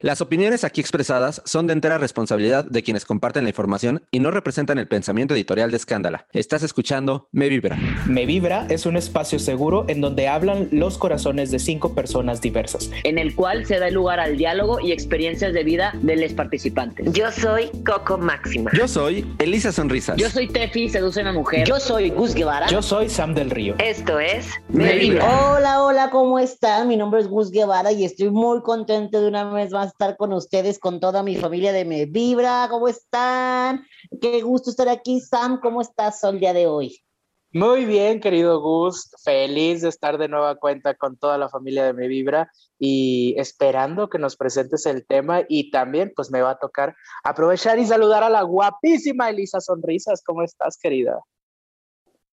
Las opiniones aquí expresadas son de entera responsabilidad de quienes comparten la información y no representan el pensamiento editorial de Escándala. Estás escuchando Me Vibra. Me Vibra es un espacio seguro en donde hablan los corazones de cinco personas diversas, en el cual se da lugar al diálogo y experiencias de vida de los participantes. Yo soy Coco Máxima. Yo soy Elisa Sonrisas. Yo soy Tefi, seduce a una mujer. Yo soy Gus Guevara. Yo soy Sam del Río. Esto es Me Vibra. Hola, hola, ¿cómo están? Mi nombre es Gus Guevara y estoy muy contento de una vez más estar con ustedes, con toda mi familia de Me Vibra. ¿Cómo están? Qué gusto estar aquí. Sam, ¿cómo estás el día de hoy? Muy bien, querido Gus. Feliz de estar de nueva cuenta con toda la familia de Me Vibra y esperando que nos presentes el tema y también pues me va a tocar aprovechar y saludar a la guapísima Elisa Sonrisas. ¿Cómo estás, querida?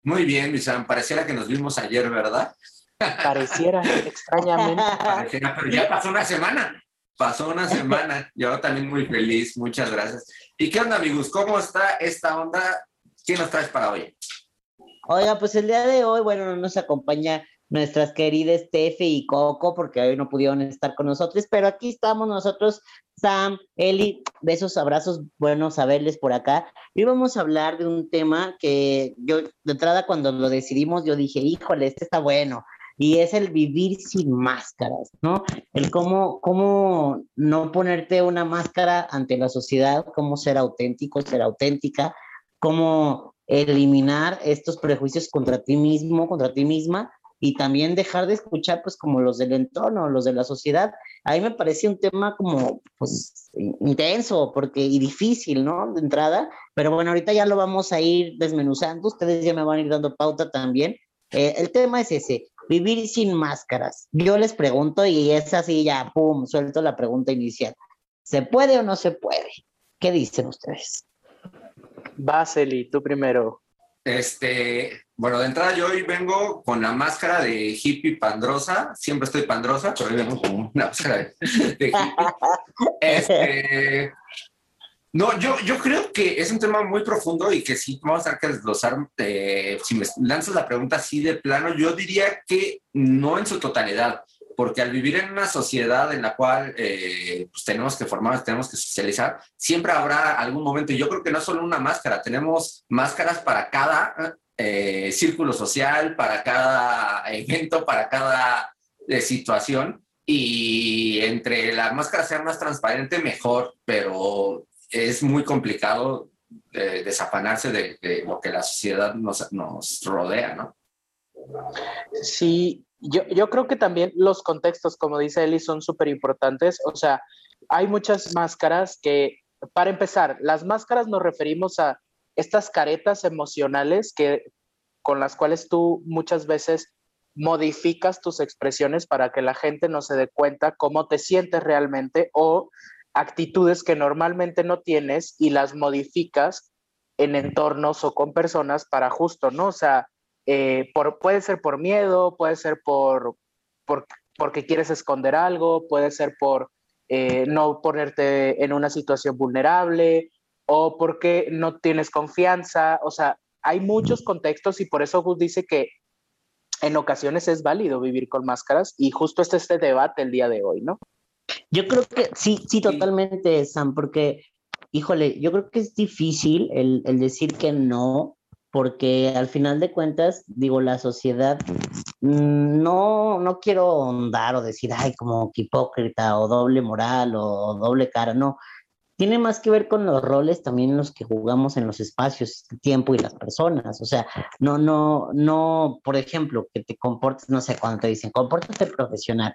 Muy bien, mi Sam. Pareciera que nos vimos ayer, ¿verdad? Pareciera, extrañamente. Pareciera, pero ya pasó una semana. Pasó una semana. Yo también muy feliz. Muchas gracias. ¿Y qué onda, amigos? ¿Cómo está esta onda? ¿Qué nos traes para hoy? Oiga, pues el día de hoy, bueno, nos acompaña nuestras queridas Tefe y Coco, porque hoy no pudieron estar con nosotros, pero aquí estamos nosotros, Sam, Eli, besos, abrazos, buenos saberles por acá. Y vamos a hablar de un tema que yo, de entrada, cuando lo decidimos, yo dije, híjole, este está bueno, y es el vivir sin máscaras, ¿no? El cómo, cómo no ponerte una máscara ante la sociedad, cómo ser auténtico, ser auténtica, cómo eliminar estos prejuicios contra ti mismo, contra ti misma, y también dejar de escuchar pues como los del entorno, los de la sociedad. A mí me parece un tema como pues intenso porque y difícil, ¿no? De entrada, pero bueno, ahorita ya lo vamos a ir desmenuzando, ustedes ya me van a ir dando pauta también. Eh, el tema es ese, vivir sin máscaras. Yo les pregunto y es así ya, pum, suelto la pregunta inicial. ¿Se puede o no se puede? ¿Qué dicen ustedes? Vaseli, tú primero. Este, bueno, de entrada yo hoy vengo con la máscara de hippie pandrosa. Siempre estoy pandrosa, pero hoy vengo con una máscara de, de hippie. Este, no, yo, yo creo que es un tema muy profundo y que sí vamos a tener que desglosar. Eh, si me lanzas la pregunta así de plano, yo diría que no en su totalidad, porque al vivir en una sociedad en la cual eh, pues tenemos que formar, tenemos que socializar, siempre habrá algún momento, y yo creo que no solo una máscara, tenemos máscaras para cada eh, círculo social, para cada evento, para cada situación, y entre la máscara sea más transparente, mejor, pero es muy complicado eh, desafanarse de, lo que la sociedad nos, nos rodea, ¿no? Sí, yo, yo, creo que también los contextos, como dice Eli, son súper importantes. O sea, hay muchas máscaras que, para empezar, las máscaras nos referimos a estas caretas emocionales que, con las cuales tú muchas veces modificas tus expresiones para que la gente no se dé cuenta cómo te sientes realmente o actitudes que normalmente no tienes y las modificas en entornos o con personas para justo, ¿no? O sea, eh, por, puede ser por miedo, puede ser por, por porque quieres esconder algo, puede ser por eh, no ponerte en una situación vulnerable o porque no tienes confianza. O sea, hay muchos contextos y por eso Gus dice que en ocasiones es válido vivir con máscaras y justo este este debate el día de hoy, ¿no? Yo creo que sí, sí, totalmente, Sam, porque, híjole, yo creo que es difícil el, el decir que no, porque al final de cuentas, digo, la sociedad, no, no quiero ahondar o decir, ay, como que hipócrita o doble moral o doble cara, no. Tiene más que ver con los roles también los que jugamos en los espacios, el tiempo y las personas. O sea, no, no, no, por ejemplo, que te comportes, no sé, cuando te dicen, compórtate profesional.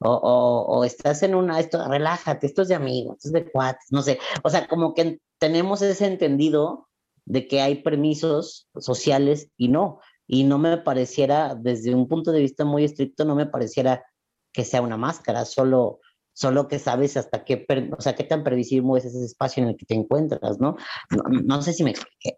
O, o, o, estás en una, esto, relájate, esto es de amigos, esto es de cuates, no sé. O sea, como que tenemos ese entendido de que hay permisos sociales y no. Y no me pareciera, desde un punto de vista muy estricto, no me pareciera que sea una máscara, solo, solo que sabes hasta qué, o sea, qué tan previsible es ese espacio en el que te encuentras, ¿no? No, no sé si me expliqué.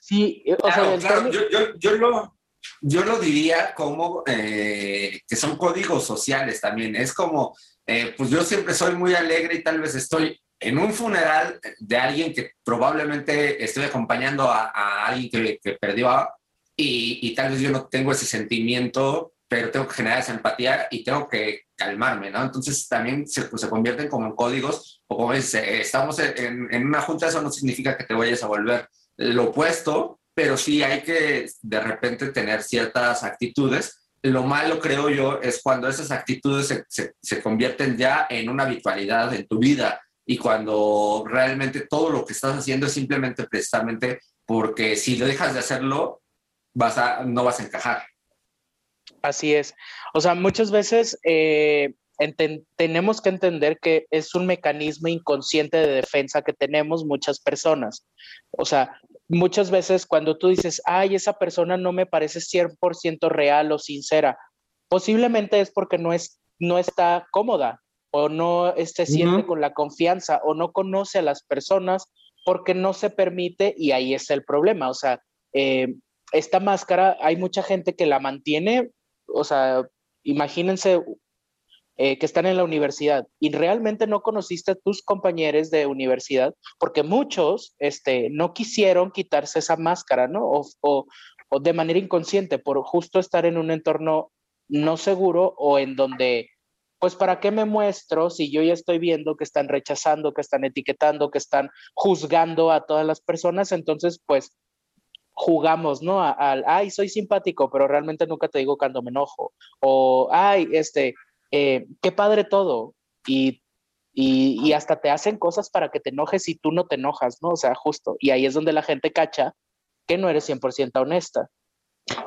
Sí, o claro, sea, claro. Yo, yo, yo, lo, yo lo diría como eh, que son códigos sociales también. Es como, eh, pues yo siempre soy muy alegre y tal vez estoy en un funeral de alguien que probablemente estoy acompañando a, a alguien que, que perdió a, y, y, tal vez yo no tengo ese sentimiento, pero tengo que generar esa empatía y tengo que calmarme, ¿no? Entonces también se, pues, se convierten como en códigos, o como dices, eh, estamos en, en, una junta, eso no significa que te vayas a volver lo opuesto, pero sí hay que de repente tener ciertas actitudes. Lo malo, creo yo, es cuando esas actitudes se, se, convierten ya en una habitualidad en tu vida y cuando realmente todo lo que estás haciendo es simplemente precisamente porque si lo dejas de hacerlo, vas a, no vas a encajar. Así es. O sea, muchas veces eh, tenemos que entender que es un mecanismo inconsciente de defensa que tenemos muchas personas. O sea, muchas veces cuando tú dices, ay, esa persona no me parece 100% real o sincera, posiblemente es porque no, es, no está cómoda o no se siente con la confianza o no conoce a las personas porque no se permite y ahí está el problema. O sea, eh, esta máscara, hay mucha gente que la mantiene o sea, imagínense eh, que están en la universidad y realmente no conociste a tus compañeros de universidad porque muchos este, no quisieron quitarse esa máscara, ¿no? O, o, de manera inconsciente por justo estar en un entorno no seguro o en donde, pues, ¿para qué me muestro si yo ya estoy viendo que están rechazando, que están etiquetando, que están juzgando a todas las personas? Entonces, pues, jugamos, ¿no? Al, ay, soy simpático, pero realmente nunca te digo cuando me enojo. O, ay, este, eh, qué padre todo. Y, y, y, hasta te hacen cosas para que te enojes y tú no te enojas, ¿no? O sea, justo. Y ahí es donde la gente cacha que no eres 100% honesta.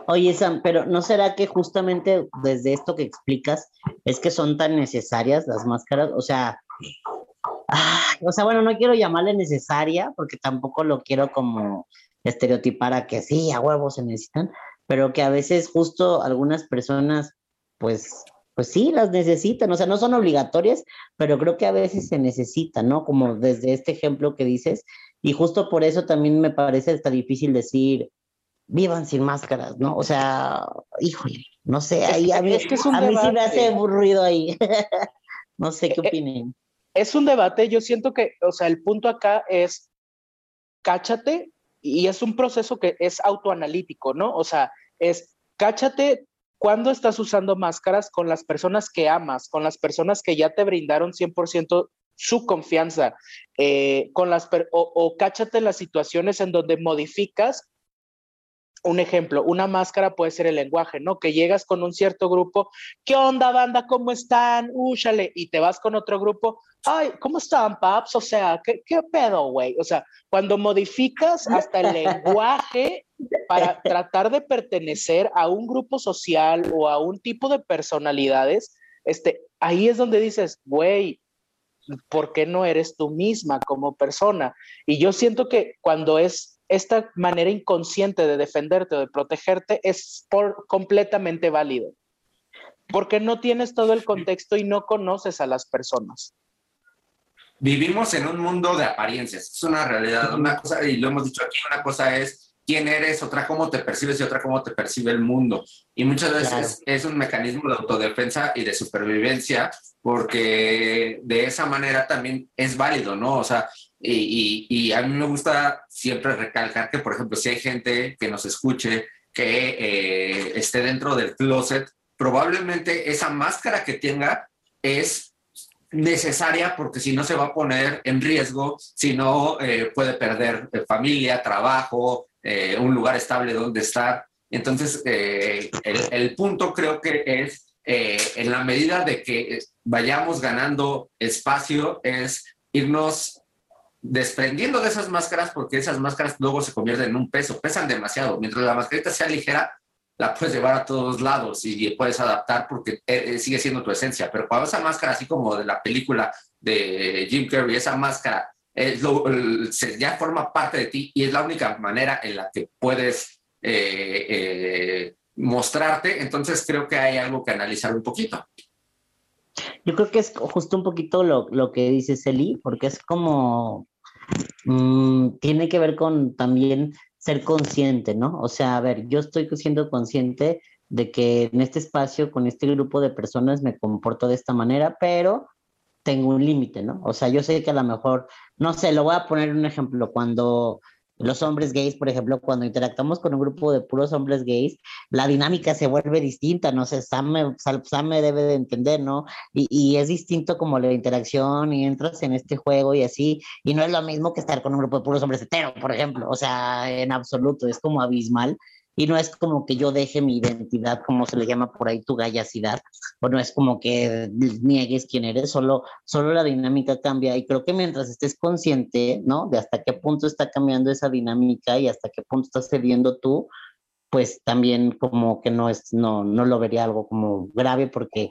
Oye, Sam, pero ¿no será que justamente desde esto que explicas es que son tan necesarias las máscaras? O sea, o sea, bueno, no quiero llamarle necesaria porque tampoco lo quiero como estereotipar a que sí, a huevos se necesitan, pero que a veces justo algunas personas, pues, pues sí, las necesitan, o sea, no son obligatorias, pero creo que a veces se necesitan, ¿no? Como desde este ejemplo que dices, y justo por eso también me parece hasta difícil decir, vivan sin máscaras, ¿no? O sea, híjole, no sé, ahí a mí, es que a mí sí me hace ruido ahí. no sé qué eh, eh, opinen. Es un debate, yo siento que, o sea, el punto acá es, cáchate y es un proceso que es autoanalítico, ¿no? O sea, es cáchate cuando estás usando máscaras con las personas que amas, con las personas que ya te brindaron 100% su confianza, eh, con las o, o cáchate las situaciones en donde modificas un ejemplo, una máscara puede ser el lenguaje, ¿no? Que llegas con un cierto grupo, ¿qué onda, banda? ¿Cómo están? Úchale, y te vas con otro grupo, ay, ¿cómo están, paps? O sea, ¿qué, qué pedo, güey? O sea, cuando modificas hasta el lenguaje para tratar de pertenecer a un grupo social o a un tipo de personalidades, este, ahí es donde dices, güey, ¿por qué no eres tú misma como persona? Y yo siento que cuando es esta manera inconsciente de defenderte o de protegerte es completamente válido, porque no tienes todo el contexto y no conoces a las personas. Vivimos en un mundo de apariencias, es una realidad, una cosa, y lo hemos dicho aquí, una cosa es quién eres, otra cómo te percibes y otra cómo te percibe el mundo. Y muchas veces es un mecanismo de autodefensa y de supervivencia, porque de esa manera también es válido, ¿no? O sea, y, a mí me gusta siempre recalcar que, por ejemplo, si hay gente que nos escuche que eh, esté dentro del closet, probablemente esa máscara que tenga es necesaria porque si no se va a poner en riesgo, si no eh, puede perder eh, familia, trabajo, un lugar estable donde estar. Entonces, el, el, punto creo que es, en la medida de que vayamos ganando espacio, es irnos desprendiendo de esas máscaras porque esas máscaras luego se convierten en un peso, pesan demasiado. Mientras la mascarita sea ligera, la puedes llevar a todos lados y puedes adaptar porque eh, eh, sigue siendo tu esencia. Pero cuando esa máscara, así como de la película de Jim Carrey, esa máscara es ya forma parte de ti y es la única manera en la que puedes eh, mostrarte, entonces creo que hay algo que analizar un poquito. Yo creo que es justo un poquito lo, lo que dice Celi, porque es como Mm, tiene que ver con también ser consciente, ¿no? O sea, a ver, yo estoy siendo consciente de que en este espacio, con este grupo de personas, me comporto de esta manera, pero tengo un límite, ¿no? O sea, yo sé que a lo mejor, no sé, lo voy a poner un ejemplo, cuando los hombres gays, por ejemplo, cuando interactuamos con un grupo de puros hombres gays, la dinámica se vuelve distinta, no sé, Sam me, Sam me debe de entender, ¿no? Y, es distinto como la interacción y entras en este juego y así, y no es lo mismo que estar con un grupo de puros hombres heteros, por ejemplo, o sea, en absoluto, es como abismal y no es como que yo deje mi identidad, como se le llama por ahí, tu gallacidad, o no es como que niegues quién eres, solo, solo la dinámica cambia y creo que mientras estés consciente, ¿no? De hasta qué punto está cambiando esa dinámica y hasta qué punto estás cediendo tú, pues también como que no es, no, no lo vería algo como grave porque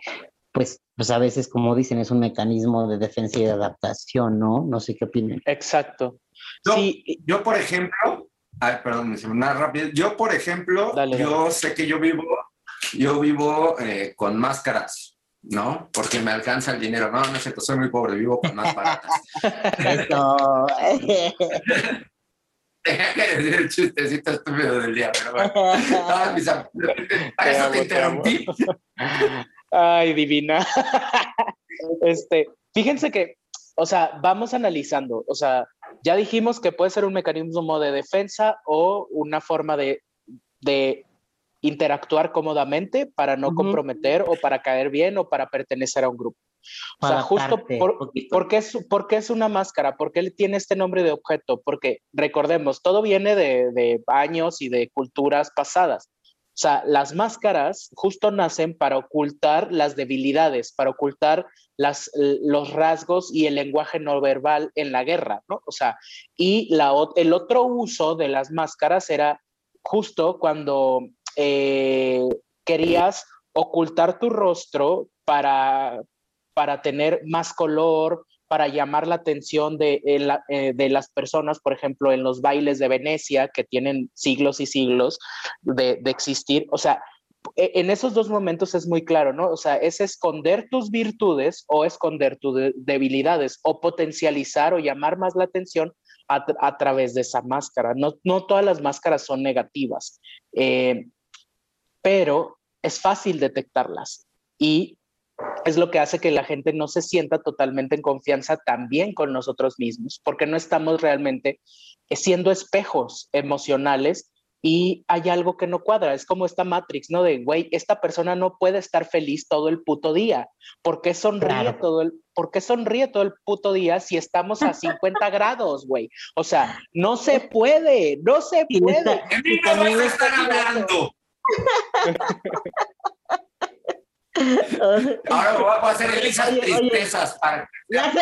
pues, pues a veces, como dicen, es un mecanismo de defensa y de adaptación, ¿no? No sé qué opinan. Exacto. sí. yo por ejemplo, Ay, perdón, una rápido. Yo, por ejemplo, yo sé que yo vivo, yo vivo eh, con máscaras, ¿no? Porque me alcanza el dinero. No, no es cierto, soy muy pobre, vivo con más baratas. Eso. decir el chistecito estúpido del día, pero bueno. para eso te interrumpí. Ay, divina. Este, fíjense que, o sea, vamos analizando, o sea, ya dijimos que puede ser un mecanismo de defensa o una forma de, interactuar cómodamente para no comprometer o para caer bien o para pertenecer a un grupo. o sea, justo por, qué es, porque es una máscara, ¿por qué tiene este nombre de objeto? Porque recordemos, todo viene de, de años y de culturas pasadas. O sea, las máscaras justo nacen para ocultar las debilidades, para ocultar las, los rasgos y el lenguaje no verbal en la guerra, ¿no? O sea, y la, el otro uso de las máscaras era justo cuando eh, querías ocultar tu rostro para, para tener más color, para llamar la atención de, eh, de, las personas, por ejemplo, en los bailes de Venecia, que tienen siglos y siglos de, existir. O sea, e, en esos dos momentos es muy claro, ¿no? O sea, es esconder tus virtudes o esconder tus debilidades o potencializar o llamar más la atención a, través de esa máscara. No, no, todas las máscaras son negativas, eh, pero es fácil detectarlas y es lo que hace que la gente no se sienta totalmente en confianza también con nosotros mismos, porque no estamos realmente siendo espejos emocionales y hay algo que no cuadra. Es como esta Matrix, ¿no? De, güey, esta persona no puede estar feliz todo el puto día. ¿Por qué sonríe, todo, el, ¿por qué sonríe todo el puto día si estamos a 50 grados, güey? O sea, no se puede, no se puede. Y también estar hablando. Ahora vamos a hacer Elisa tristezas. Ya sé,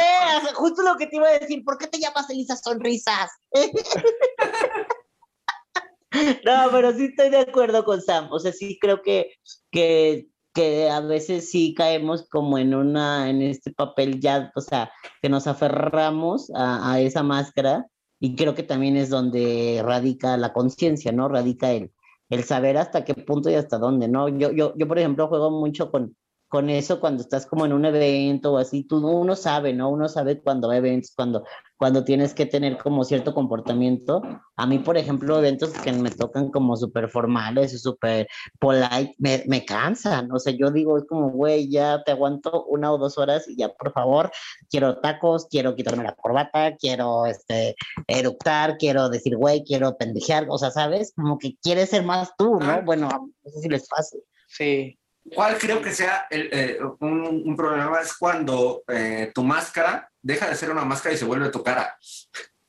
justo lo que te iba a decir. ¿Por qué te llamas Elisa Sonrisas? no, pero sí estoy de acuerdo con Sam. O sea, sí creo que, que, que a veces sí caemos como en una, en este papel ya, o sea, que nos aferramos a, a esa máscara. Y creo que también es donde radica la conciencia, ¿no? Radica el, el saber hasta qué punto y hasta dónde, ¿no? Yo, yo, yo por ejemplo, juego mucho con, con eso cuando estás como en un evento o así, tú, uno sabe, ¿no? Uno sabe cuando hay eventos, cuando, cuando tienes que tener como cierto comportamiento. A mí, por ejemplo, eventos que me tocan como súper formales y súper polite, me, me, cansan. O sea, yo digo, es como, güey, ya te aguanto una o dos horas y ya, por favor, quiero tacos, quiero quitarme la corbata, quiero este, eructar, quiero decir, güey, quiero pendejear. O sea, ¿sabes? Como que quieres ser más tú, ¿no? Bueno, no sé si les pasa. Sí, ¿Cuál creo que sea el, eh, un, problema? Es cuando eh, tu máscara deja de ser una máscara y se vuelve tu cara.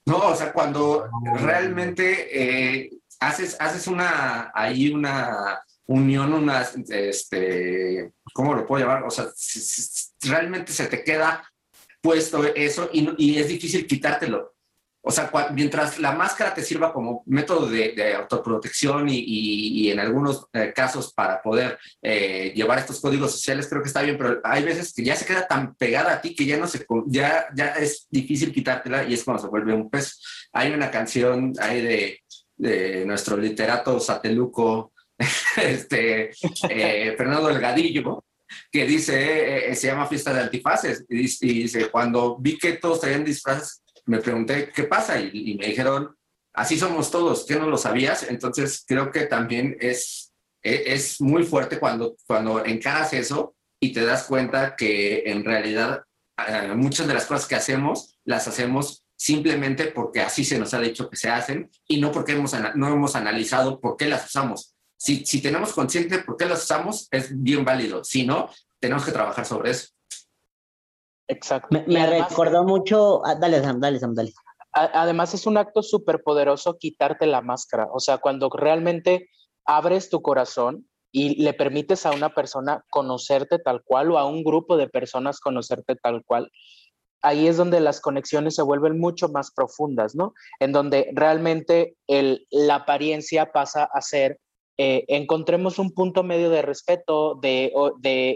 No, o sea, cuando realmente eh, haces, haces una, ahí una unión, una, este, ¿cómo lo puedo llamar? O sea, realmente se te queda puesto eso y, y es difícil quitártelo. O sea, mientras la máscara te sirva como método de, autoprotección y, en algunos eh, casos para poder eh, llevar estos códigos sociales, creo que está bien, pero hay veces que ya se queda tan pegada a ti que ya no se, ya, ya es difícil quitártela y es cuando se vuelve un peso. Hay una canción ahí de, de nuestro literato sateluco, este, eh, Fernando Delgadillo, que dice, se llama Fiesta de Antifaces, y dice, cuando vi que todos traían disfraces, me pregunté qué pasa y, me dijeron, así somos todos, ¿qué no lo sabías? Entonces creo que también es, e, es, muy fuerte cuando, cuando encaras eso y te das cuenta que en realidad eh, muchas de las cosas que hacemos las hacemos simplemente porque así se nos ha dicho que se hacen y no porque hemos, no hemos analizado por qué las usamos. Si, si tenemos consciente por qué las usamos, es bien válido. Si no, tenemos que trabajar sobre eso. Exacto. Me, recordó mucho. Ah, dale, Sam, dale, Sam, dale. Además, es un acto súper poderoso quitarte la máscara. O sea, cuando realmente abres tu corazón y le permites a una persona conocerte tal cual o a un grupo de personas conocerte tal cual, ahí es donde las conexiones se vuelven mucho más profundas, ¿no? En donde realmente el, la apariencia pasa a ser eh, encontremos un punto medio de respeto, de,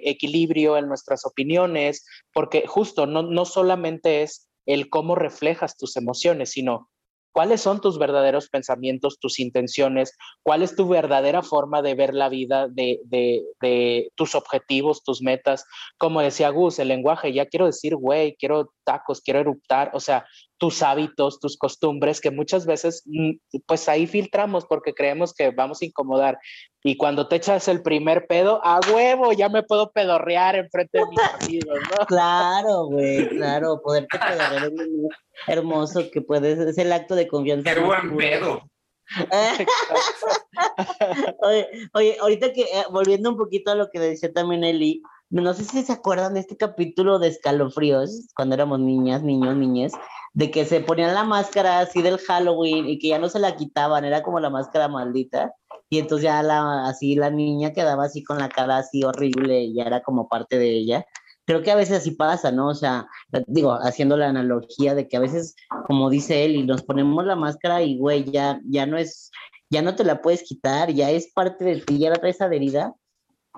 equilibrio en nuestras opiniones, porque justo no, no solamente es el cómo reflejas tus emociones, sino cuáles son tus verdaderos pensamientos, tus intenciones, cuál es tu verdadera forma de ver la vida, de, de, tus objetivos, tus metas. Como decía Gus, el lenguaje, ya quiero decir, güey, quiero tacos, quiero eruptar, o sea, tus hábitos, tus costumbres, que muchas veces, mm, pues ahí filtramos porque creemos que vamos a incomodar. Y cuando te echas el primer pedo, a huevo, ya me puedo pedorrear enfrente de mis amigos, ¿no? Claro, güey, claro, poderte pedorrear es muy hermoso que puedes, es el acto de confianza. ¡Qué buen pedo! oye, oye, ahorita que, eh, volviendo un poquito a lo que decía también Eli, no sé si se acuerdan de este capítulo de escalofríos, cuando éramos niñas, niños, niñas, de que se ponían la máscara así del Halloween y que ya no se la quitaban, era como la máscara maldita. Y entonces ya la, así la niña quedaba así con la cara así horrible y ya era como parte de ella. Creo que a veces así pasa, ¿no? O sea, digo, haciendo la analogía de que a veces, como dice él, y nos ponemos la máscara y, güey, ya, ya no es, ya no te la puedes quitar, ya es parte de ti, ya la traes adherida.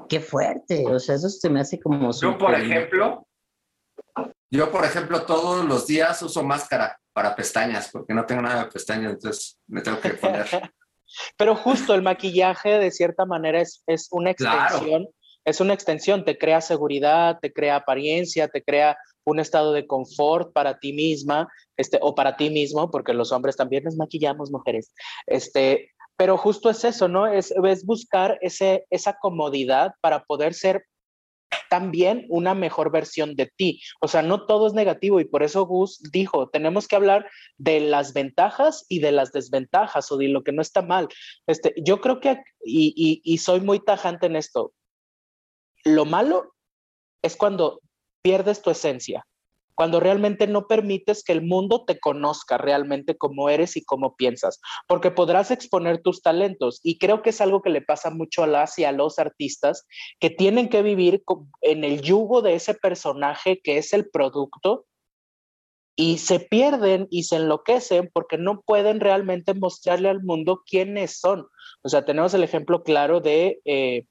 Qué fuerte, o sea, eso se me hace como... Yo, por ejemplo, yo, por ejemplo, todos los días uso máscara para pestañas, porque no tengo nada de pestañas, entonces me tengo que poner. Pero justo el maquillaje, de cierta manera, es, es una extensión. Es una extensión, te crea seguridad, te crea apariencia, te crea un estado de confort para ti misma, este, o para ti mismo, porque los hombres también nos maquillamos, mujeres. Este, pero justo es eso, ¿no? Es, buscar ese, esa comodidad para poder ser también una mejor versión de ti. O sea, no todo es negativo y por eso Gus dijo, tenemos que hablar de las ventajas y de las desventajas o de lo que no está mal. Este, yo creo que, y, y soy muy tajante en esto, lo malo es cuando pierdes tu esencia cuando realmente no permites que el mundo te conozca realmente como eres y cómo piensas, porque podrás exponer tus talentos y creo que es algo que le pasa mucho a las y a los artistas que tienen que vivir en el yugo de ese personaje que es el producto y se pierden y se enloquecen porque no pueden realmente mostrarle al mundo quiénes son. O sea, tenemos el ejemplo claro de... Eh,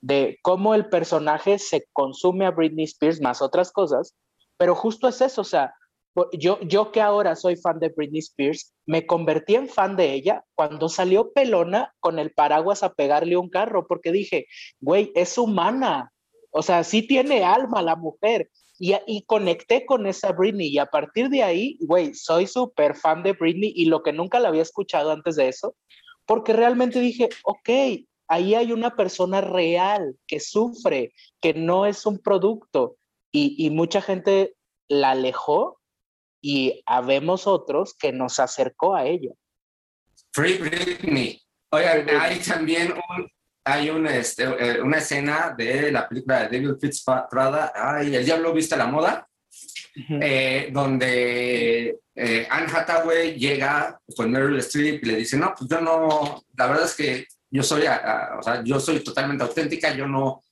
de cómo el personaje se consume a Britney Spears más otras cosas pero justo es eso, o sea, yo, yo que ahora soy fan de Britney Spears, me convertí en fan de ella cuando salió pelona con el paraguas a pegarle un carro, porque dije, güey, es humana, o sea, sí tiene alma la mujer. Y, y conecté con esa Britney y a partir de ahí, güey, soy súper fan de Britney y lo que nunca la había escuchado antes de eso, porque realmente dije, ok, ahí hay una persona real que sufre, que no es un producto y, mucha gente la alejó y habemos otros que nos acercó a ella. Free Britney. Oigan, hay también hay este, eh, una escena de la película de David Fitzpatrick, ay, El Diablo Viste la Moda, eh, donde eh, Anne Hathaway llega con Meryl Streep y le dice, no, pues yo no, la verdad es que yo soy, o sea, yo soy totalmente auténtica, yo no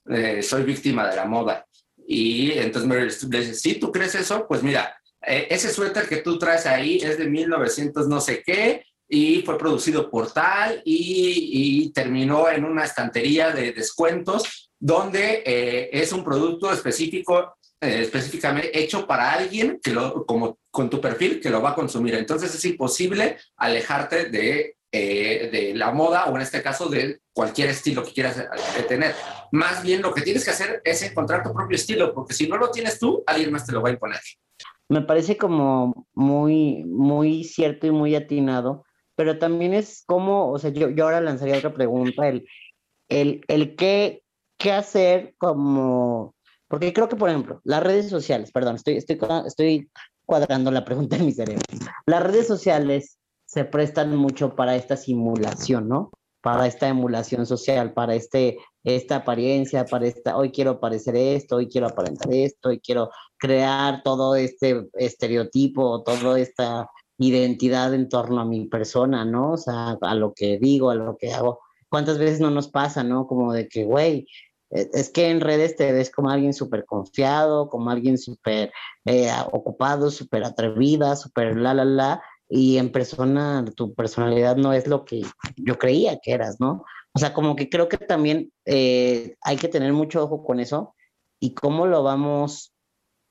soy víctima de la moda. Y entonces me dice, si tú crees eso, pues mira, eh, ese suéter que tú traes ahí es de 1900 no sé qué y fue producido por tal y, terminó en una estantería de descuentos donde eh, es un producto específico, eh, específicamente hecho para alguien que lo, como con tu perfil que lo va a consumir. Entonces es imposible alejarte de eh, la moda o en este caso de cualquier estilo que quieras eh, tener. Más bien lo que tienes que hacer es encontrar tu propio estilo, porque si no lo tienes tú, alguien más te lo va a imponer. Me parece como muy, muy cierto y muy atinado, pero también es como, o sea, yo, yo ahora lanzaría otra pregunta, el, el, el qué, qué hacer como, porque creo que, por ejemplo, las redes sociales, perdón, estoy, estoy, estoy cuadrando la pregunta en mi cerebro. Las redes sociales se prestan mucho para esta simulación, ¿no? Para esta emulación social, para este, esta apariencia, para esta, hoy quiero parecer esto, hoy quiero aparentar esto, hoy quiero crear todo este estereotipo, toda esta identidad en torno a mi persona, ¿no? O sea, a lo que digo, a lo que hago. ¿Cuántas veces no nos pasa, ¿no? Como de que, güey, e, es que en redes te ves como alguien súper confiado, como alguien súper eh, ocupado, súper atrevida, súper la, la, la, y en persona tu personalidad no es lo que yo creía que eras, ¿no? O sea, como que creo que también eh, hay que tener mucho ojo con eso y cómo lo vamos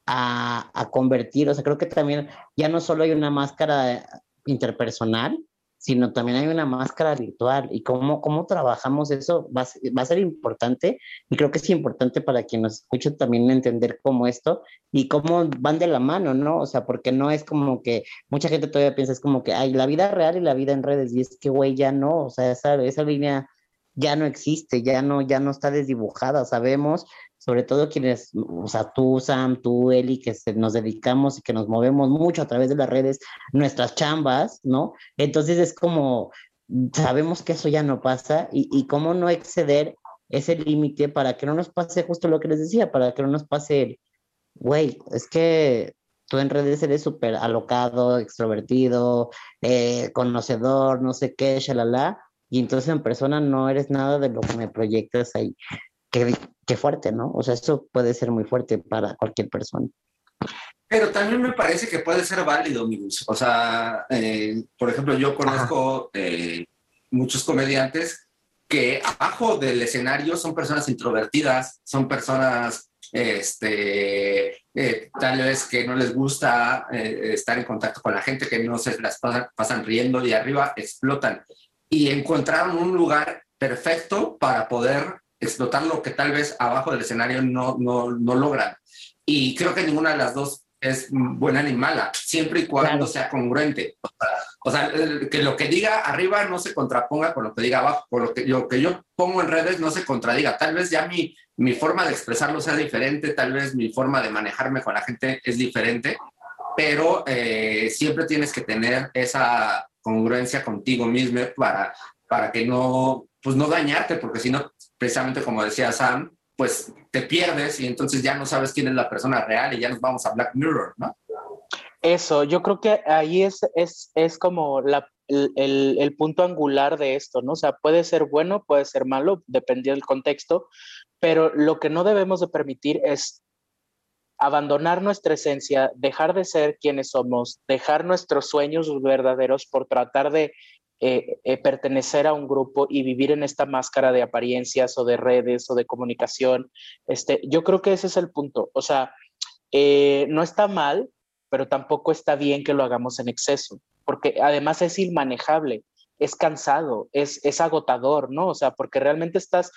a, a, convertir. O sea, creo que también ya no solo hay una máscara interpersonal, sino también hay una máscara virtual y cómo, cómo trabajamos eso va a, ser, va a ser importante y creo que es importante para quien nos escuche también entender cómo esto y cómo van de la mano, ¿no? O sea, porque no es como que mucha gente todavía piensa, es como que hay la vida real y la vida en redes y es que, güey, ya no, o sea, esa, esa línea ya no existe, ya no, ya no está desdibujada, sabemos sobre todo quienes, o sea, tú, Sam, tú, Eli, que nos dedicamos y que nos movemos mucho a través de las redes, nuestras chambas, ¿no? Entonces es como, sabemos que eso ya no pasa y, y cómo no exceder ese límite para que no nos pase justo lo que les decía, para que no nos pase el, güey, es que tú en redes eres súper alocado, extrovertido, eh, conocedor, no sé qué, shalala, y entonces en persona no eres nada de lo que me proyectas ahí qué, fuerte, ¿no? O sea, eso puede ser muy fuerte para cualquier persona. Pero también me parece que puede ser válido, amigos. O sea, eh, por ejemplo, yo conozco eh, muchos comediantes que abajo del escenario son personas introvertidas, son personas este, eh, tal vez que no les gusta estar en contacto con la gente, que no se las pasan, pasan riendo y arriba explotan. Y encontraron un lugar perfecto para poder explotar lo que tal vez abajo del escenario no, no, no logran. Y creo que ninguna de las dos es buena ni mala, siempre y cuando sea congruente. O sea, que lo que diga arriba no se contraponga con lo que diga abajo, con lo que, lo que yo pongo en redes no se contradiga. Tal vez ya mi, mi forma de expresarlo sea diferente, tal vez mi forma de manejarme con la gente es diferente, pero eh, siempre tienes que tener esa congruencia contigo mismo para, para que no, pues no dañarte, porque si no, precisamente como decía Sam, pues te pierdes y entonces ya no sabes quién es la persona real y ya nos vamos a Black Mirror, ¿no? Eso, yo creo que ahí es, es, es como la, el, el, punto angular de esto, ¿no? O sea, puede ser bueno, puede ser malo, dependiendo del contexto, pero lo que no debemos de permitir es abandonar nuestra esencia, dejar de ser quienes somos, dejar nuestros sueños verdaderos por tratar de eh, eh, pertenecer a un grupo y vivir en esta máscara de apariencias o de redes o de comunicación. Este, yo creo que ese es el punto. O sea, eh, no está mal, pero tampoco está bien que lo hagamos en exceso, porque además es inmanejable, es cansado, es, es agotador, ¿no? O sea, porque realmente estás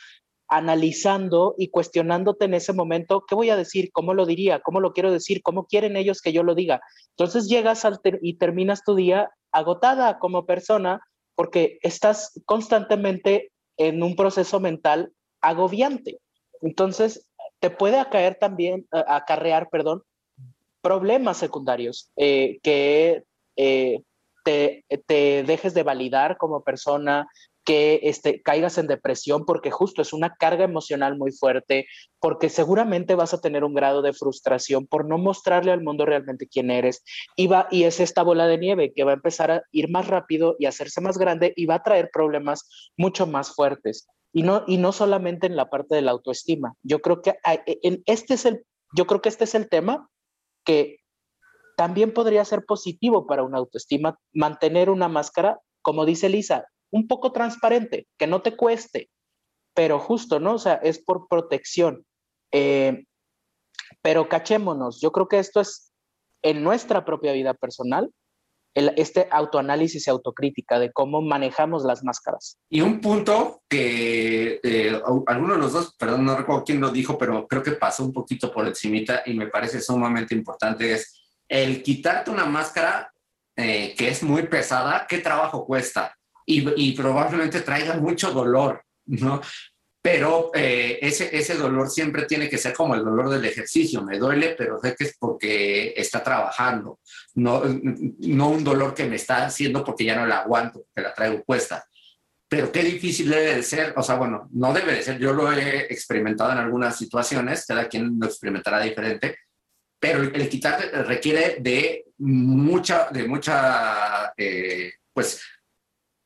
analizando y cuestionándote en ese momento, ¿qué voy a decir? ¿Cómo lo diría? ¿Cómo lo quiero decir? ¿Cómo quieren ellos que yo lo diga? Entonces llegas al y terminas tu día agotada como persona porque estás constantemente en un proceso mental agobiante. Entonces, te puede acaer también, acarrear, perdón, problemas secundarios eh, que eh, te, dejes de validar como persona, que este, caigas en depresión porque justo es una carga emocional muy fuerte, porque seguramente vas a tener un grado de frustración por no mostrarle al mundo realmente quién eres. Y, va, y es esta bola de nieve que va a empezar a ir más rápido y hacerse más grande y va a traer problemas mucho más fuertes. Y no, y no solamente en la parte de la autoestima. Yo creo que e, este es el, yo creo que este es el tema que también podría ser positivo para una autoestima mantener una máscara, como dice Lisa, un poco transparente, que no te cueste, pero justo, ¿no? O sea, es por protección. Eh, pero cachémonos, yo creo que esto es en nuestra propia vida personal, el, este autoanálisis y autocrítica de cómo manejamos las máscaras. Y un punto que eh, alguno de los dos, perdón, no recuerdo quién lo dijo, pero creo que pasó un poquito por encimita y me parece sumamente importante es el quitarte una máscara eh, que es muy pesada, ¿qué trabajo cuesta? Y, probablemente traiga mucho dolor, ¿no? pero eh, ese, ese dolor siempre tiene que ser como el dolor del ejercicio. Me duele, pero sé que es porque está trabajando, no, no un dolor que me está haciendo porque ya no la aguanto, que la traigo puesta. Pero qué difícil debe de ser, o sea, bueno, no debe de ser, yo lo he experimentado en algunas situaciones, cada quien lo experimentará diferente, pero el quitar requiere de mucha, de mucha, eh, pues,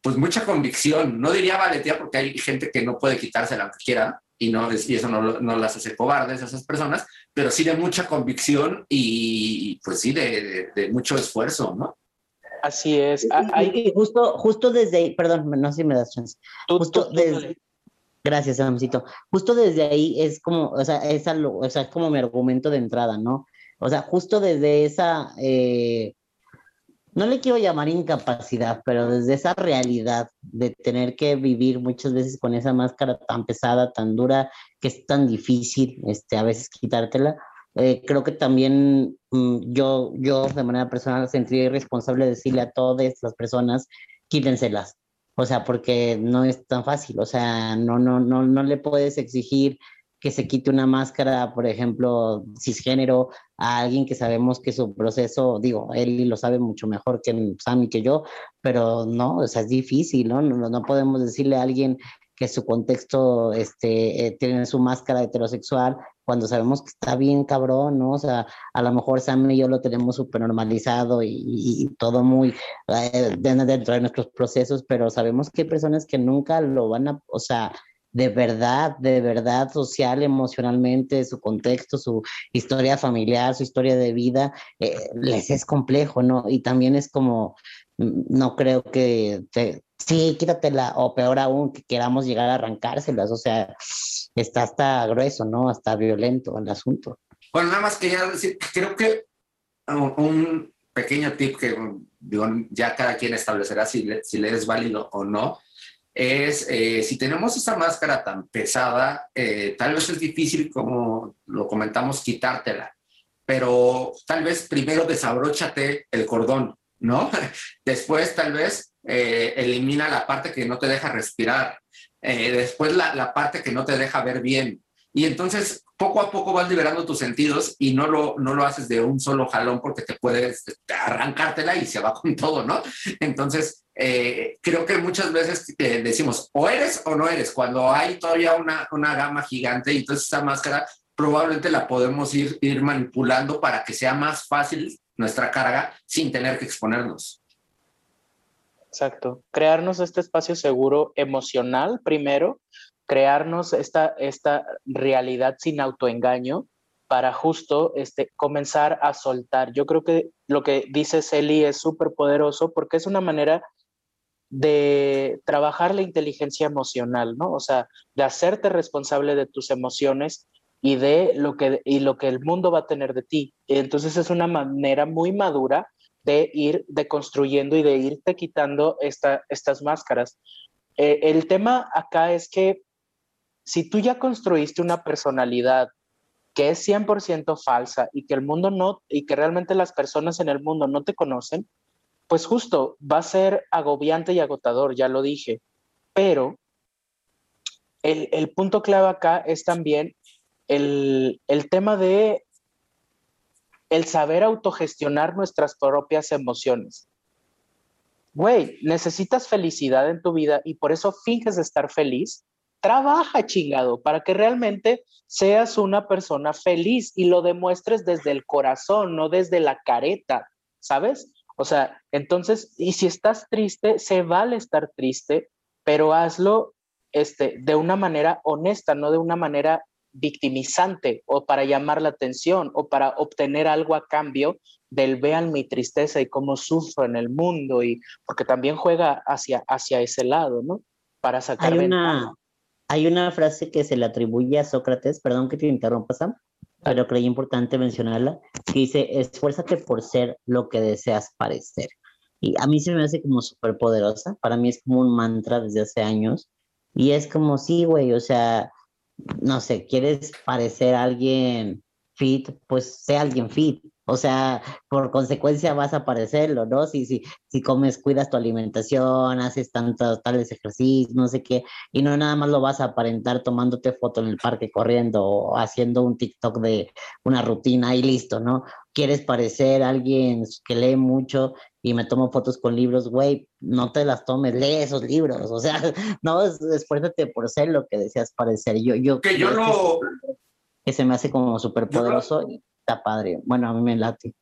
pues mucha convicción. No diría valentía porque hay gente que no puede quitársela aunque quiera y, no, y eso no, no las hace cobardes a esas personas, pero sí de mucha convicción y pues sí de, de, de mucho esfuerzo, ¿no? Así es. Y- Hay, y justo, justo desde ahí, perdón, no sé si me das chance. tú- Justo tú- tú desde, dale. gracias, Samcito. Justo desde ahí es como, o sea, es, algo- o sea, es como mi argumento de entrada, ¿no? O sea, justo desde esa, eh, no le quiero llamar incapacidad, pero desde esa realidad de tener que vivir muchas veces con esa máscara tan pesada, tan dura, que es tan difícil, este, a veces quitártela. eh, creo que también mm, yo, yo de manera personal sentiría irresponsable decirle a todas las personas, quítenselas. O sea, porque no es tan fácil. O sea, no, no, no, no le puedes exigir que se quite una máscara, por ejemplo, cisgénero, a alguien que sabemos que su proceso, digo, él lo sabe mucho mejor que Sam y que yo, pero no, o sea, es difícil, ¿no? No, podemos decirle a alguien que su contexto este, eh, tiene su máscara heterosexual cuando sabemos que está bien cabrón, ¿no? O sea, a lo mejor Sam y yo lo tenemos súper normalizado y, todo muy eh, de- dentro de nuestros procesos, pero sabemos que hay personas que nunca lo van a, o sea, de verdad, de verdad, social, emocionalmente, su contexto, su historia familiar, su historia de vida, eh, les es complejo, ¿no? Y también es como, mm, no creo que, te- sí, quítatela, o peor aún, que queramos llegar a arrancárselas, o sea, está hasta grueso, ¿no? Hasta violento el asunto. Bueno, nada más quería decir, creo que un pequeño tip que digo, ya cada quien establecerá si le, si le es válido o no, es eh, si tenemos esa máscara tan pesada, eh, tal vez es difícil, como lo comentamos, quitártela, pero tal vez primero desabróchate el cordón, ¿no? Después tal vez eh, elimina la parte que no te deja respirar, después la, la parte que no te deja ver bien. Y entonces poco a poco vas liberando tus sentidos y no lo, no lo haces de un solo jalón porque te puedes arrancártela y se va con todo, ¿no? Entonces, eh, creo que muchas veces eh, decimos o eres o no eres, cuando hay todavía una, una gama gigante y entonces esa máscara probablemente la podemos ir, ir manipulando para que sea más fácil nuestra carga sin tener que exponernos. Exacto. Crearnos este espacio seguro emocional primero, crearnos esta, esta realidad sin autoengaño para justo este, comenzar a soltar. Yo creo que lo que dice Celi es súper poderoso porque es una manera de trabajar la inteligencia emocional, ¿no? O sea, de hacerte responsable de tus emociones y de lo que, y lo que el mundo va a tener de ti. Entonces es una manera muy madura de ir deconstruyendo y de irte quitando esta, estas máscaras. Eh, el tema acá es que si tú ya construiste una personalidad que es 100% falsa y que el mundo no, y que realmente las personas en el mundo no te conocen, pues justo va a ser agobiante y agotador, ya lo dije. Pero el, punto clave acá es también el, el tema de el saber autogestionar nuestras propias emociones. Güey, necesitas felicidad en tu vida y por eso finges estar feliz. Trabaja, chingado, para que realmente seas una persona feliz y lo demuestres desde el corazón, no desde la careta, ¿sabes? O sea, entonces, y si estás triste, se vale estar triste, pero hazlo este, de una manera honesta, no de una manera victimizante o para llamar la atención o para obtener algo a cambio del vean mi tristeza y cómo sufro en el mundo y porque también juega hacia, hacia ese lado, ¿no? Para sacar Hay una, hay una frase que se le atribuye a Sócrates, perdón que te interrumpa, Sam, pero creí importante mencionarla, que dice, esfuérzate por ser lo que deseas parecer. Y a mí se me hace como súper poderosa, para mí es como un mantra desde hace años, y es como, sí, güey, o sea, no sé, quieres parecer alguien fit, pues sé alguien fit, O sea, por consecuencia vas a parecerlo, ¿no? Si, si, si comes, cuidas tu alimentación, haces tantos tales ejercicios, no sé qué, y no nada más lo vas a aparentar tomándote foto en el parque corriendo o haciendo un TikTok de una rutina y listo, ¿no? Quieres parecer alguien que lee mucho y me tomo fotos con libros, güey, no te las tomes, lee esos libros, o sea, no, esfuérzate por ser lo que deseas parecer. Yo, yo, que yo lo... Que se me hace como súper poderoso está padre. Bueno, a mí me late.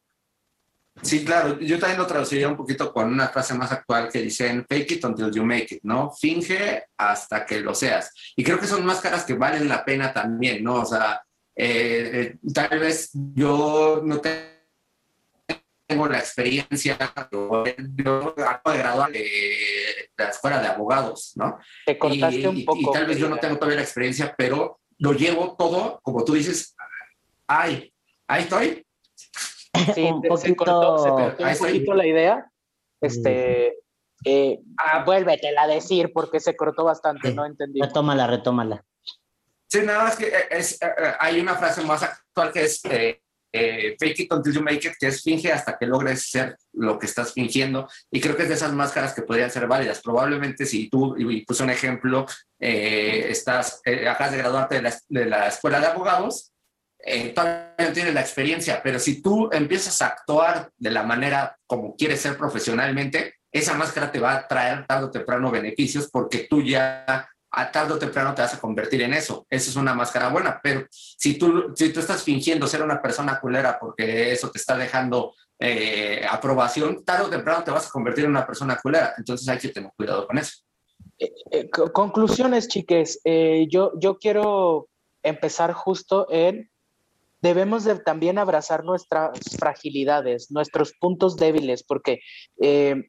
Sí, claro. Yo también lo traduciría un poquito con una frase más actual que dicen fake it until you make it, ¿no? Finge hasta que lo seas. Y creo que son máscaras que valen la pena también, ¿no? O sea, eh, eh, tal vez yo no tengo la experiencia, yo, acabo de graduar de la escuela de abogados, ¿no? Te contaste un poco. Y, tal vez yo no tengo todavía la experiencia, pero lo llevo todo, como tú dices, ay, Ahí estoy. Sí, un poquito, se cortó, se cortó un poquito la idea. Este, eh, ah, vuélvetela a decir porque se cortó bastante, no entendí. Retómala, retómala. Sí, nada más que eh, es, eh, hay una frase más actual que es fake it until you make it, que es finge hasta que logres ser lo que estás fingiendo. Y creo que es de esas máscaras que podrían ser válidas. Probablemente si tú, y puse un ejemplo, estás, acabas de graduarte de la, de la escuela de abogados, eh, todavía no tienes la experiencia, pero si tú empiezas a actuar de la manera como quieres ser profesionalmente, esa máscara te va a traer tarde o temprano beneficios porque tú ya a tarde o temprano te vas a convertir en eso. Esa es una máscara buena, pero si tú, si tú estás fingiendo ser una persona culera porque eso te está dejando eh, aprobación, tarde o temprano te vas a convertir en una persona culera. Entonces hay que tener cuidado con eso. Eh, conclusiones, chiques. yo, yo quiero empezar justo en debemos de también abrazar nuestras fragilidades, nuestros puntos débiles, porque eh,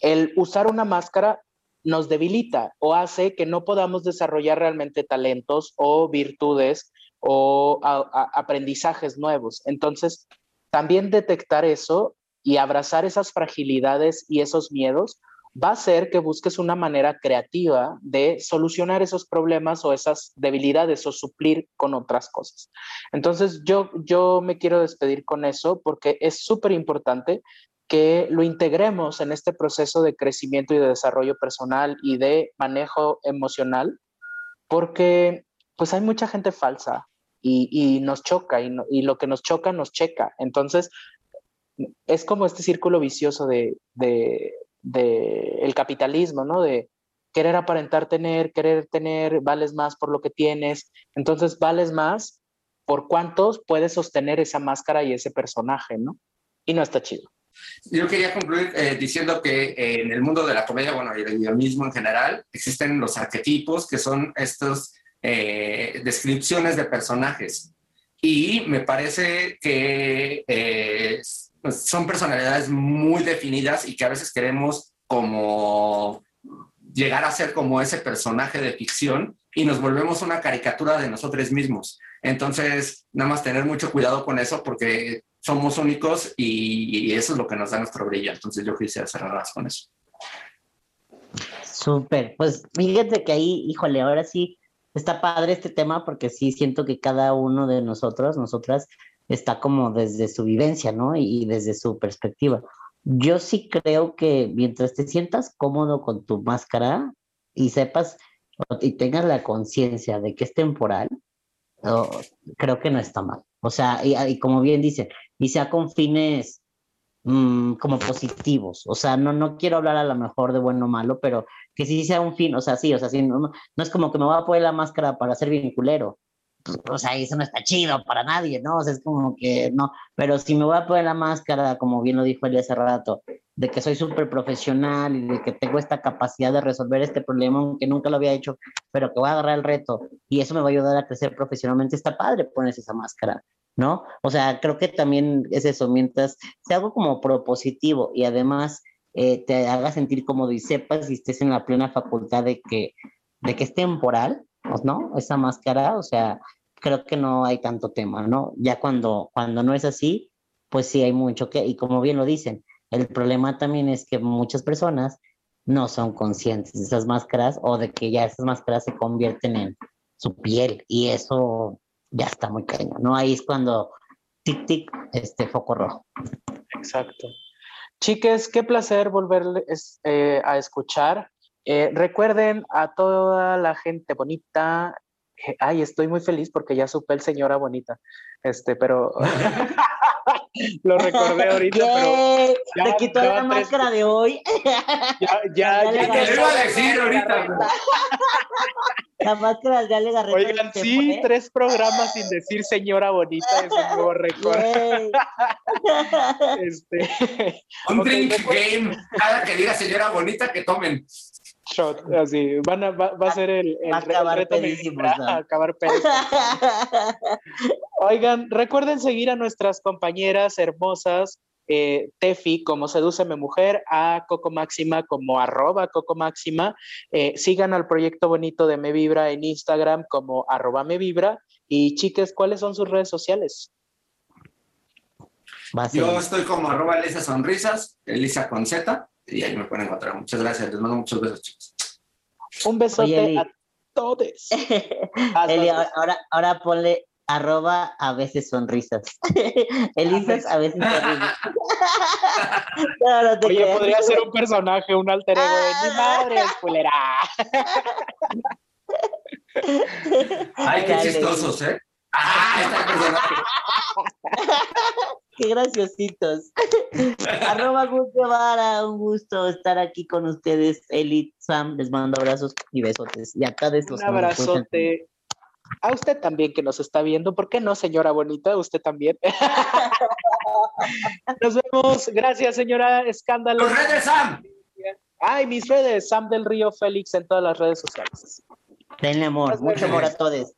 el usar una máscara nos debilita o hace que no podamos desarrollar realmente talentos o virtudes o aprendizajes nuevos. Entonces, también detectar eso y abrazar esas fragilidades y esos miedos va a ser que busques una manera creativa de solucionar esos problemas o esas debilidades o suplir con otras cosas. Entonces yo, yo me quiero despedir con eso porque es súper importante que lo integremos en este proceso de crecimiento y de desarrollo personal y de manejo emocional, porque pues hay mucha gente falsa y, nos choca y, y, lo que nos choca nos checa. Entonces, es como este círculo vicioso de del capitalismo, ¿no? De querer aparentar tener, querer tener, vales más por lo que tienes. Entonces, vales más por cuántos puedes sostener esa máscara y ese personaje, ¿no? Y no está chido. Yo quería concluir eh, diciendo que eh, en el mundo de la comedia, bueno, y del guionismo en general, existen los arquetipos, que son estas eh, descripciones de personajes. Y me parece que pues, son personalidades muy definidas y que a veces queremos como llegar a ser como ese personaje de ficción y nos volvemos una caricatura de nosotros mismos. Entonces, nada más tener mucho cuidado con eso porque somos únicos y, eso es lo que nos da nuestro brillo. Entonces, yo quisiera cerrar con eso. Súper, pues fíjate que ahí, híjole, ahora sí está padre este tema porque sí siento que cada uno de nosotros, nosotras, está como desde su vivencia, ¿no? Y, desde su perspectiva. Yo sí creo que mientras te sientas cómodo con tu máscara y sepas y tengas la conciencia de que es temporal, creo que no está mal. O sea, y, como bien dice, y sea con fines mm, como positivos. O sea, no, no quiero hablar a lo mejor de bueno o malo, pero que sí sea un fin, o sea, sí, o sea, sí, no, no es como que me voy a poner la máscara para ser vinculero o sea, eso no está chido para nadie, ¿no? O sea, es como que no, pero si me voy a poner la máscara, como bien lo dijo él hace rato, de que soy súper profesional y de que tengo esta capacidad de resolver este problema, aunque nunca lo había hecho, pero que voy a agarrar el reto y eso me va a ayudar a crecer profesionalmente, está padre ponerse esa máscara, ¿no? O sea, creo que también es eso, mientras sea algo como propositivo y además eh, te haga sentir cómodo y sepas estés en la plena facultad de que, de que es temporal, pues, ¿no? Esa máscara, o sea, creo que no hay tanto tema, ¿no? Ya cuando, cuando no es así, pues sí hay mucho que, y como bien lo dicen, el problema también es que muchas personas no son conscientes de esas máscaras o de que ya esas máscaras se convierten en su piel y eso ya está muy caño, ¿no? Ahí es cuando tic, tic, este foco rojo. Exacto. Chiques, qué placer volverles eh, a escuchar. Eh, recuerden a toda la gente bonita. ay, estoy muy feliz porque ya supe el señora bonita. Este, pero lo recordé ahorita, pero ya- Se quitó la tres- máscara de hoy. ya, ya, Ya Te lo iba a decir ahorita. La máscara ya le agarré. Oigan, sí, tres programas sin decir señora bonita es un nuevo récord. Este, Un Ok, drink después- game. Cada que diga señora bonita, que tomen. Shot, así, van a, va, va a ser el, el, acabar reto ¿no? a acabar. Oigan, recuerden seguir a nuestras compañeras hermosas, eh, Tefi como Sedúceme Mujer, a Coco Máxima como arroba Coco Máxima. Eh, sigan al proyecto bonito de Me Vibra en Instagram como arroba Me Vibra. Y chicas, ¿cuáles son sus redes sociales? Yo estoy como arroba Elisa Sonrisas, Elisa con Z, y ahí me pueden encontrar. Muchas gracias. Les mando muchos besos, chicos. Un besote Oye, Eli. a todos. Eli, ahora, ahora ponle arroba a veces sonrisas. Elisas a veces sonrisas. no, no te Oye, creas. podría ser un personaje, un alter ego de mi madre, culera. Ay, qué Dale. chistosos, ¿eh? Ah, está el personaje. Qué graciositos. Arroba Gus Guevara, un gusto estar aquí con ustedes. Eli, Sam, les mando abrazos y besotes. Y acá de estos. Un abrazote. A usted también que nos está viendo. ¿Por qué no, señora bonita? Usted también. Nos vemos. Gracias, señora Escándalo. Los redes, Sam. Ay, mis redes. Sam del Río Félix en todas las redes sociales. Denle amor, mucho amor a todos.